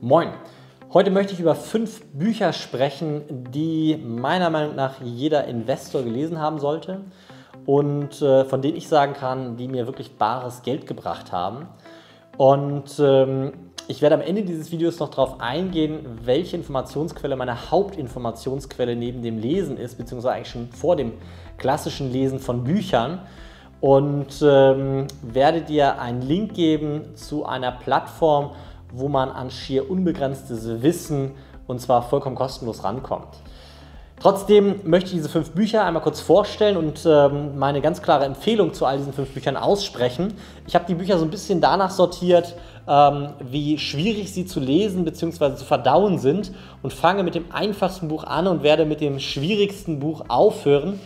Moin! Heute möchte ich über fünf Bücher sprechen, die meiner Meinung nach jeder Investor gelesen haben sollte und äh, von denen ich sagen kann, die mir wirklich bares Geld gebracht haben. Und ähm, ich werde am Ende dieses Videos noch darauf eingehen, welche Informationsquelle meine Hauptinformationsquelle neben dem Lesen ist, beziehungsweise eigentlich schon vor dem klassischen Lesen von Büchern. Und ähm, werde dir einen Link geben zu einer Plattform, wo man an schier unbegrenztes Wissen und zwar vollkommen kostenlos rankommt. Trotzdem möchte ich diese fünf Bücher einmal kurz vorstellen und ähm, meine ganz klare Empfehlung zu all diesen fünf Büchern aussprechen. Ich habe die Bücher so ein bisschen danach sortiert, ähm, wie schwierig sie zu lesen bzw. zu verdauen sind und fange mit dem einfachsten Buch an und werde mit dem schwierigsten Buch aufhören.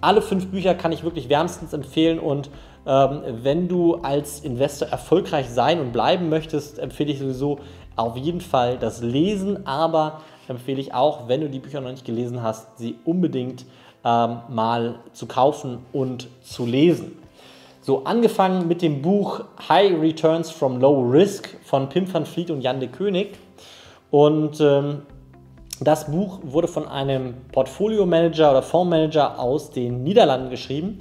Alle fünf Bücher kann ich wirklich wärmstens empfehlen und wenn du als Investor erfolgreich sein und bleiben möchtest, empfehle ich sowieso auf jeden Fall das Lesen, aber empfehle ich auch, wenn du die Bücher noch nicht gelesen hast, sie unbedingt ähm, mal zu kaufen und zu lesen. So, angefangen mit dem Buch High Returns from Low Risk von Pim van Vliet und Jan de König. Und ähm, das Buch wurde von einem Portfolio-Manager oder Fondsmanager aus den Niederlanden geschrieben.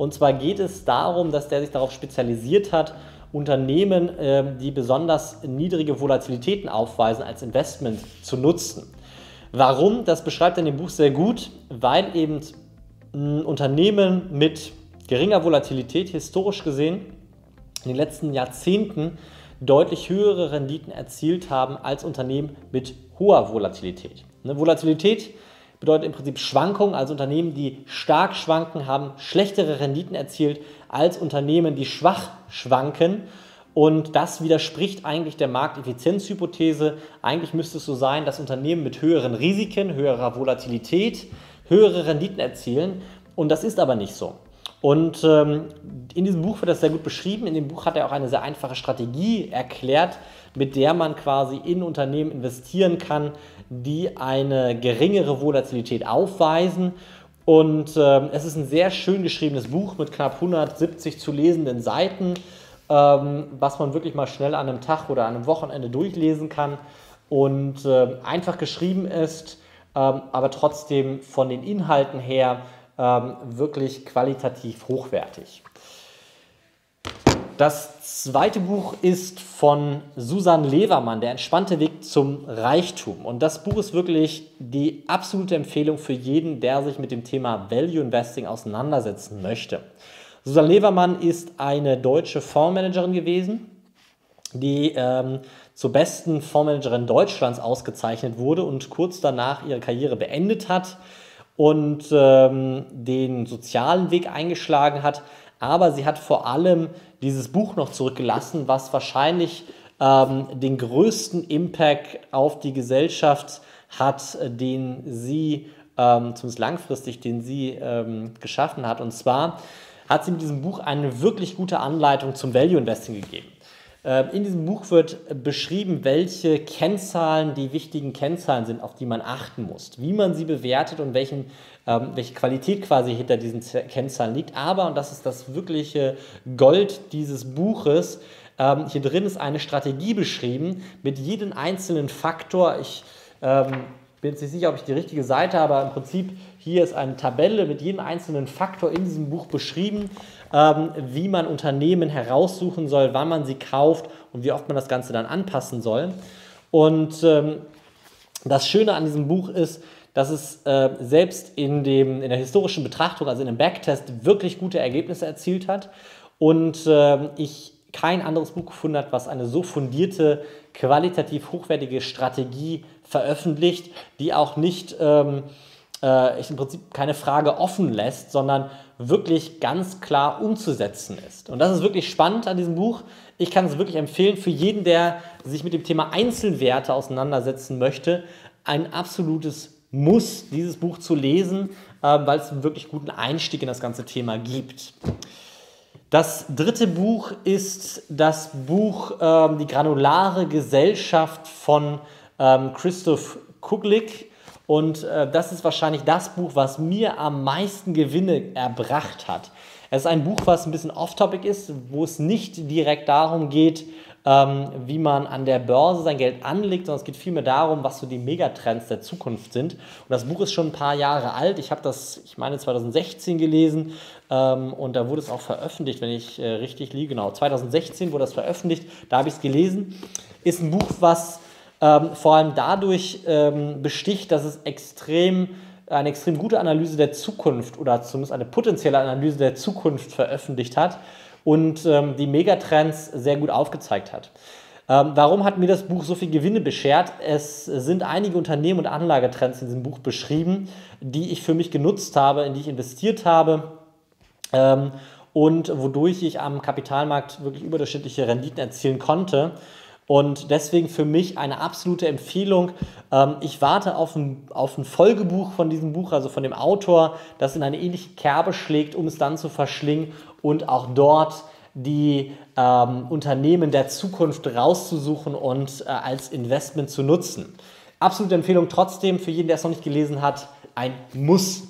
Und zwar geht es darum, dass der sich darauf spezialisiert hat, Unternehmen, ähm, die besonders niedrige Volatilitäten aufweisen, als Investment zu nutzen. Warum? Das beschreibt er in dem Buch sehr gut, weil eben Unternehmen mit geringer Volatilität historisch gesehen in den letzten Jahrzehnten deutlich höhere Renditen erzielt haben als Unternehmen mit hoher Volatilität. Ne, Volatilität bedeutet im Prinzip Schwankungen. Also Unternehmen, die stark schwanken, haben schlechtere Renditen erzielt als Unternehmen, die schwach schwanken. Und das widerspricht eigentlich der Markteffizienzhypothese. Eigentlich müsste es so sein, dass Unternehmen mit höheren Risiken, höherer Volatilität höhere Renditen erzielen. Und das ist aber nicht so. Und ähm, in diesem Buch wird das sehr gut beschrieben. In dem Buch hat er auch eine sehr einfache Strategie erklärt, mit der man quasi in Unternehmen investieren kann, die eine geringere Volatilität aufweisen. Und ähm, es ist ein sehr schön geschriebenes Buch mit knapp 170 zu lesenden Seiten, ähm, was man wirklich mal schnell an einem Tag oder an einem Wochenende durchlesen kann und äh, einfach geschrieben ist, ähm, aber trotzdem von den Inhalten her ähm, wirklich qualitativ hochwertig. Das zweite Buch ist von Susan Levermann, Der entspannte Weg zum Reichtum. Und das Buch ist wirklich die absolute Empfehlung für jeden, der sich mit dem Thema Value Investing auseinandersetzen möchte. Susan Levermann ist eine deutsche Fondsmanagerin gewesen, die ähm, zur besten Fondsmanagerin Deutschlands ausgezeichnet wurde und kurz danach ihre Karriere beendet hat und ähm, den sozialen Weg eingeschlagen hat, aber sie hat vor allem dieses Buch noch zurückgelassen, was wahrscheinlich ähm, den größten Impact auf die Gesellschaft hat, den sie, ähm, zumindest langfristig, den sie ähm, geschaffen hat. Und zwar hat sie mit diesem Buch eine wirklich gute Anleitung zum Value Investing gegeben. Ähm, in diesem Buch wird beschrieben, welche Kennzahlen die wichtigen Kennzahlen sind, auf die man achten muss, wie man sie bewertet und welchen, ähm, welche Qualität quasi hinter diesen Kennzahlen liegt. Aber, und das ist das wirkliche Gold dieses Buches, ähm, hier drin ist eine Strategie beschrieben mit jedem einzelnen Faktor. Ich ähm, bin jetzt nicht sicher, ob ich die richtige Seite habe, aber im Prinzip hier ist eine Tabelle mit jedem einzelnen Faktor in diesem Buch beschrieben, ähm, wie man Unternehmen heraussuchen soll, wann man sie kauft und wie oft man das Ganze dann anpassen soll. Und ähm, das Schöne an diesem Buch ist, dass es äh, selbst in, dem, in der historischen Betrachtung, also in einem Backtest, wirklich gute Ergebnisse erzielt hat. Und äh, ich kein anderes Buch gefunden habe, was eine so fundierte, qualitativ hochwertige Strategie veröffentlicht, die auch nicht ähm, äh, im Prinzip keine Frage offen lässt, sondern wirklich ganz klar umzusetzen ist. Und das ist wirklich spannend an diesem Buch. Ich kann es wirklich empfehlen für jeden, der sich mit dem Thema Einzelwerte auseinandersetzen möchte. Ein absolutes Muss, dieses Buch zu lesen, äh, weil es einen wirklich guten Einstieg in das ganze Thema gibt. Das dritte Buch ist das Buch ähm, Die granulare Gesellschaft von ähm, Christoph Kuglik. Und äh, das ist wahrscheinlich das Buch, was mir am meisten Gewinne erbracht hat. Es ist ein Buch, was ein bisschen off-topic ist, wo es nicht direkt darum geht, ähm, wie man an der Börse sein Geld anlegt, sondern es geht vielmehr darum, was so die Megatrends der Zukunft sind. Und das Buch ist schon ein paar Jahre alt. Ich habe das, ich meine, 2016 gelesen ähm, und da wurde es auch veröffentlicht, wenn ich äh, richtig liege. Genau, 2016 wurde das veröffentlicht, da habe ich es gelesen. Ist ein Buch, was ähm, vor allem dadurch ähm, besticht, dass es extrem eine extrem gute Analyse der Zukunft oder zumindest eine potenzielle Analyse der Zukunft veröffentlicht hat und ähm, die Megatrends sehr gut aufgezeigt hat. Ähm, warum hat mir das Buch so viel Gewinne beschert? Es sind einige Unternehmen und Anlagetrends in diesem Buch beschrieben, die ich für mich genutzt habe, in die ich investiert habe ähm, und wodurch ich am Kapitalmarkt wirklich überdurchschnittliche Renditen erzielen konnte. Und deswegen für mich eine absolute Empfehlung. Ähm, ich warte auf ein, auf ein Folgebuch von diesem Buch, also von dem Autor, das in eine ähnliche Kerbe schlägt, um es dann zu verschlingen und auch dort die ähm, Unternehmen der Zukunft rauszusuchen und äh, als Investment zu nutzen. Absolute Empfehlung trotzdem für jeden, der es noch nicht gelesen hat, ein Muss.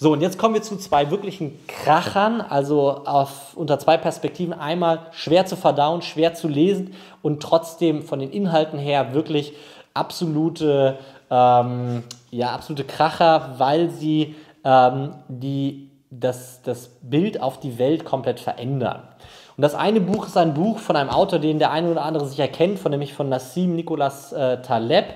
So, und jetzt kommen wir zu zwei wirklichen Krachern, also auf, unter zwei Perspektiven. Einmal schwer zu verdauen, schwer zu lesen und trotzdem von den Inhalten her wirklich absolute, ähm, ja, absolute Kracher, weil sie ähm, die, das, das Bild auf die Welt komplett verändern. Und das eine Buch ist ein Buch von einem Autor, den der eine oder andere sicher kennt, von nämlich von Nassim Nicholas äh, Taleb.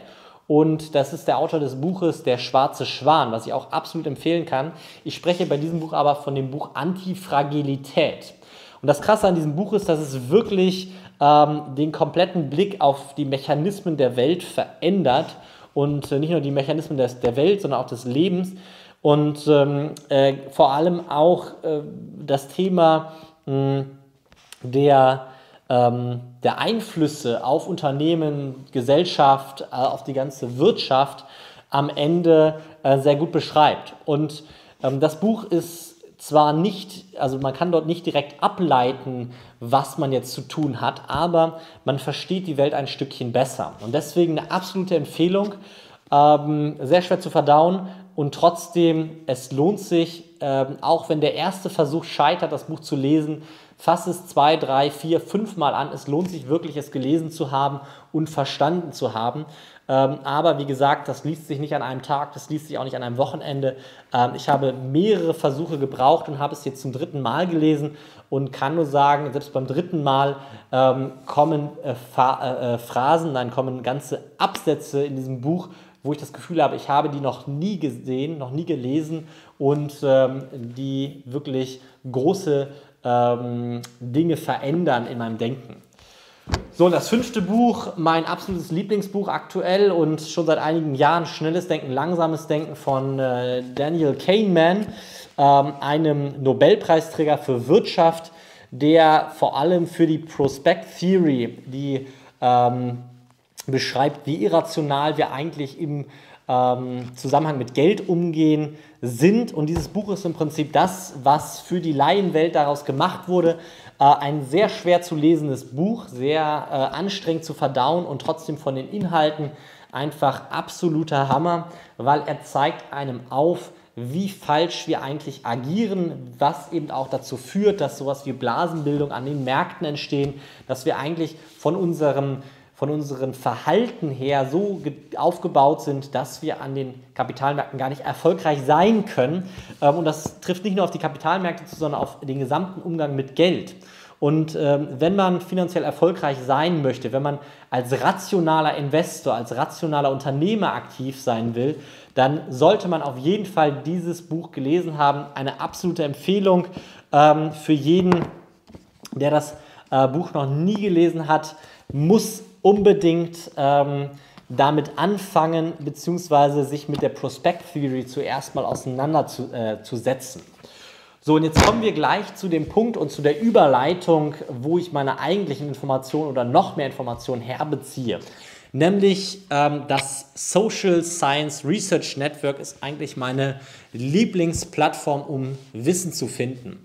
Und das ist der Autor des Buches Der schwarze Schwan, was ich auch absolut empfehlen kann. Ich spreche bei diesem Buch aber von dem Buch Antifragilität. Und das Krasse an diesem Buch ist, dass es wirklich ähm, den kompletten Blick auf die Mechanismen der Welt verändert. Und äh, nicht nur die Mechanismen des, der Welt, sondern auch des Lebens. Und ähm, äh, vor allem auch äh, das Thema mh, der ähm, der Einflüsse auf Unternehmen, Gesellschaft, äh, auf die ganze Wirtschaft am Ende äh, sehr gut beschreibt. Und ähm, das Buch ist zwar nicht, also man kann dort nicht direkt ableiten, was man jetzt zu tun hat, aber man versteht die Welt ein Stückchen besser. Und deswegen eine absolute Empfehlung, ähm, sehr schwer zu verdauen und trotzdem, es lohnt sich, ähm, auch wenn der erste Versuch scheitert, das Buch zu lesen, Fass es zwei, drei, vier, fünf Mal an. Es lohnt sich wirklich, es gelesen zu haben und verstanden zu haben. Ähm, aber wie gesagt, das liest sich nicht an einem Tag, das liest sich auch nicht an einem Wochenende. Ähm, ich habe mehrere Versuche gebraucht und habe es jetzt zum dritten Mal gelesen und kann nur sagen, selbst beim dritten Mal ähm, kommen äh, äh, äh, Phrasen, dann kommen ganze Absätze in diesem Buch, wo ich das Gefühl habe, ich habe die noch nie gesehen, noch nie gelesen und die wirklich große ähm, Dinge verändern in meinem Denken. So, das fünfte Buch, mein absolutes Lieblingsbuch aktuell und schon seit einigen Jahren, Schnelles Denken, Langsames Denken von äh, Daniel Kahneman, ähm, einem Nobelpreisträger für Wirtschaft, der vor allem für die Prospect Theory, die ähm, beschreibt, wie irrational wir eigentlich im ähm, Zusammenhang mit Geld umgehen sind. Und dieses Buch ist im Prinzip das, was für die Laienwelt daraus gemacht wurde. Äh, ein sehr schwer zu lesendes Buch, sehr äh, anstrengend zu verdauen und trotzdem von den Inhalten einfach absoluter Hammer, weil er zeigt einem auf, wie falsch wir eigentlich agieren, was eben auch dazu führt, dass sowas wie Blasenbildung an den Märkten entstehen, dass wir eigentlich von unserem von unserem Verhalten her so aufgebaut sind, dass wir an den Kapitalmärkten gar nicht erfolgreich sein können. Ähm, und das trifft nicht nur auf die Kapitalmärkte zu, sondern auf den gesamten Umgang mit Geld. Und ähm, wenn man finanziell erfolgreich sein möchte, wenn man als rationaler Investor, als rationaler Unternehmer aktiv sein will, dann sollte man auf jeden Fall dieses Buch gelesen haben. Eine absolute Empfehlung ähm, für jeden, der das äh, Buch noch nie gelesen hat, muss unbedingt ähm, damit anfangen, beziehungsweise sich mit der Prospect Theory zuerst mal auseinanderzusetzen. Äh, so, und jetzt kommen wir gleich zu dem Punkt und zu der Überleitung, wo ich meine eigentlichen Informationen oder noch mehr Informationen herbeziehe. Nämlich ähm, das Social Science Research Network ist eigentlich meine Lieblingsplattform, um Wissen zu finden.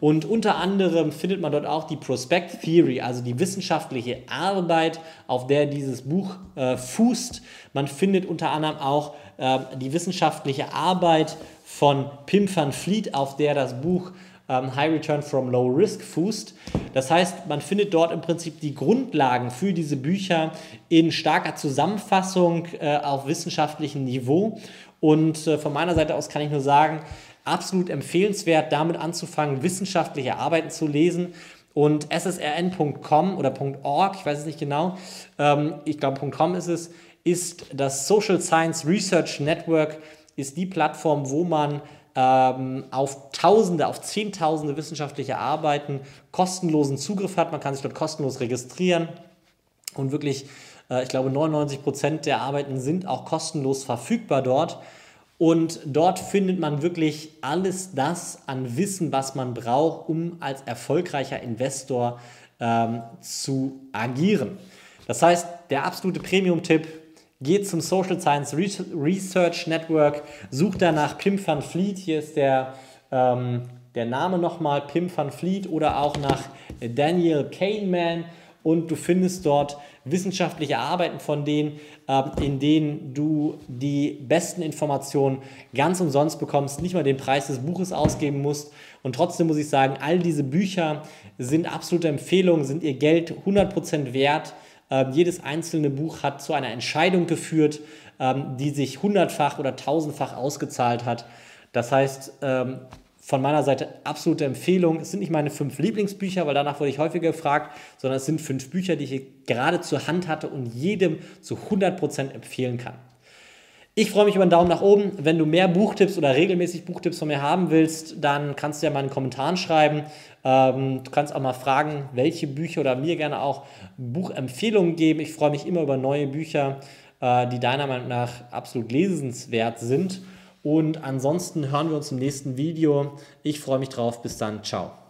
Und unter anderem findet man dort auch die Prospect Theory, also die wissenschaftliche Arbeit, auf der dieses Buch äh, fußt. Man findet unter anderem auch äh, die wissenschaftliche Arbeit von Pim van Vliet, auf der das Buch ähm, High Return from Low Risk fußt. Das heißt, man findet dort im Prinzip die Grundlagen für diese Bücher in starker Zusammenfassung äh, auf wissenschaftlichem Niveau. Und äh, von meiner Seite aus kann ich nur sagen, absolut empfehlenswert, damit anzufangen, wissenschaftliche Arbeiten zu lesen. Und ssrn.com oder .org, ich weiß es nicht genau, ähm, ich glaube .com ist es, ist das Social Science Research Network, ist die Plattform, wo man ähm, auf Tausende, auf Zehntausende wissenschaftliche Arbeiten kostenlosen Zugriff hat. Man kann sich dort kostenlos registrieren und wirklich, äh, ich glaube, 99 Prozent der Arbeiten sind auch kostenlos verfügbar dort. Und dort findet man wirklich alles das an Wissen, was man braucht, um als erfolgreicher Investor ähm, zu agieren. Das heißt, der absolute Premium-Tipp, geht zum Social Science Research Network, sucht danach Pim van Fleet, hier ist der, ähm, der Name nochmal, Pim van Fleet oder auch nach Daniel Kahneman und du findest dort wissenschaftliche Arbeiten von denen, äh, in denen du die besten Informationen ganz umsonst bekommst, nicht mal den Preis des Buches ausgeben musst. Und trotzdem muss ich sagen, all diese Bücher sind absolute Empfehlungen, sind ihr Geld 100% wert. Ähm, jedes einzelne Buch hat zu einer Entscheidung geführt, ähm, die sich hundertfach oder tausendfach ausgezahlt hat. Das heißt, ähm, von meiner Seite absolute Empfehlung. Es sind nicht meine fünf Lieblingsbücher, weil danach wurde ich häufiger gefragt, sondern es sind fünf Bücher, die ich gerade zur Hand hatte und jedem zu 100% empfehlen kann. Ich freue mich über einen Daumen nach oben. Wenn du mehr Buchtipps oder regelmäßig Buchtipps von mir haben willst, dann kannst du ja mal in den Kommentaren schreiben. Ähm, du kannst auch mal fragen, welche Bücher oder mir gerne auch Buchempfehlungen geben. Ich freue mich immer über neue Bücher, äh, die deiner Meinung nach absolut lesenswert sind. Und ansonsten hören wir uns im nächsten Video. Ich freue mich drauf. Bis dann. Ciao.